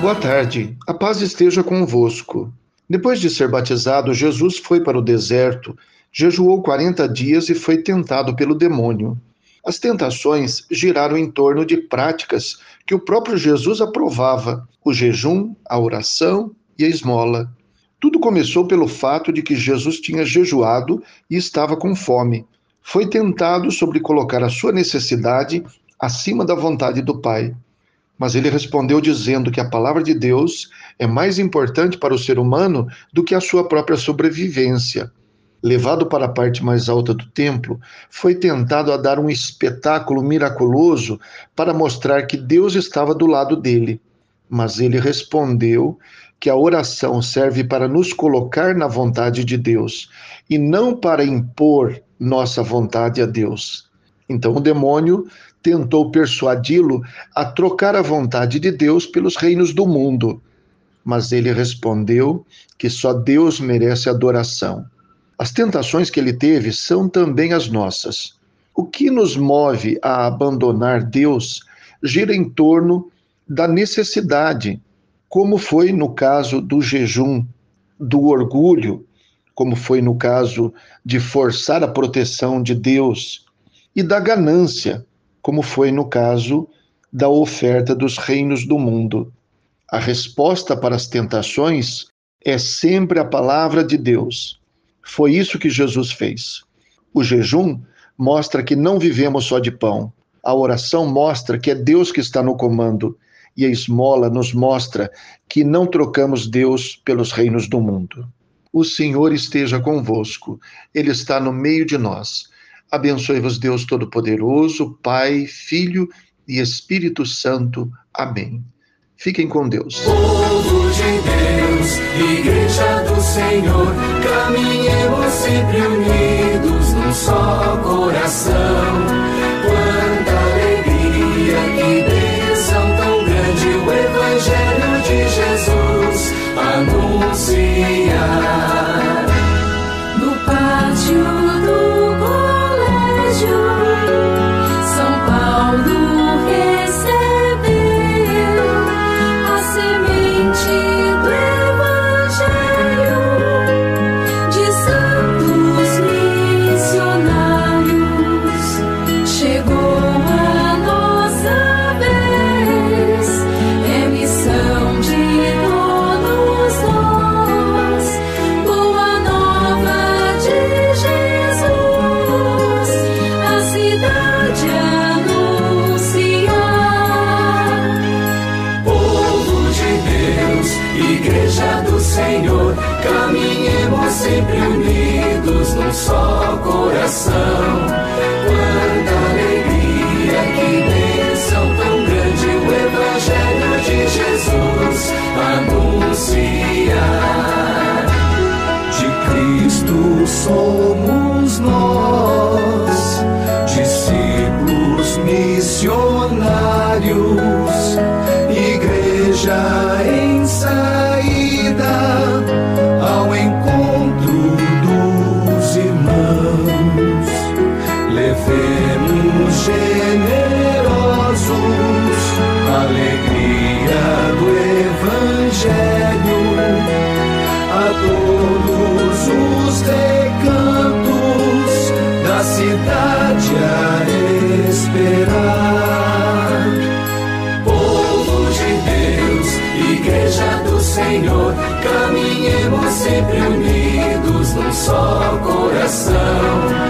Boa tarde, a paz esteja convosco. Depois de ser batizado, Jesus foi para o deserto, jejuou 40 dias e foi tentado pelo demônio. As tentações giraram em torno de práticas que o próprio Jesus aprovava: o jejum, a oração e a esmola. Tudo começou pelo fato de que Jesus tinha jejuado e estava com fome. Foi tentado sobre colocar a sua necessidade acima da vontade do Pai. Mas ele respondeu dizendo que a palavra de Deus é mais importante para o ser humano do que a sua própria sobrevivência. Levado para a parte mais alta do templo, foi tentado a dar um espetáculo miraculoso para mostrar que Deus estava do lado dele. Mas ele respondeu que a oração serve para nos colocar na vontade de Deus e não para impor nossa vontade a Deus. Então o demônio tentou persuadi-lo a trocar a vontade de Deus pelos reinos do mundo. Mas ele respondeu que só Deus merece adoração. As tentações que ele teve são também as nossas. O que nos move a abandonar Deus gira em torno da necessidade, como foi no caso do jejum, do orgulho, como foi no caso de forçar a proteção de Deus, e da ganância, como foi no caso da oferta dos reinos do mundo. A resposta para as tentações é sempre a palavra de Deus. Foi isso que Jesus fez. O jejum mostra que não vivemos só de pão. A oração mostra que é Deus que está no comando. E a esmola nos mostra que não trocamos Deus pelos reinos do mundo. O Senhor esteja convosco, Ele está no meio de nós. Abençoe-vos, Deus Todo-Poderoso, Pai, Filho e Espírito Santo. Amém. Fiquem com Deus. Povo de Deus, Igreja do Senhor, caminhemos sempre unidos num só coração. Quanta alegria, que bênção tão grande o Evangelho de Jesus anunciar. sempre só coração. Quanta alegria, que bênção tão grande o Evangelho de Jesus anunciar. De Cristo somos nós, discípulos missionários, igreja cidade a esperar. Povo de Deus, Igreja do Senhor, caminhemos sempre unidos num só coração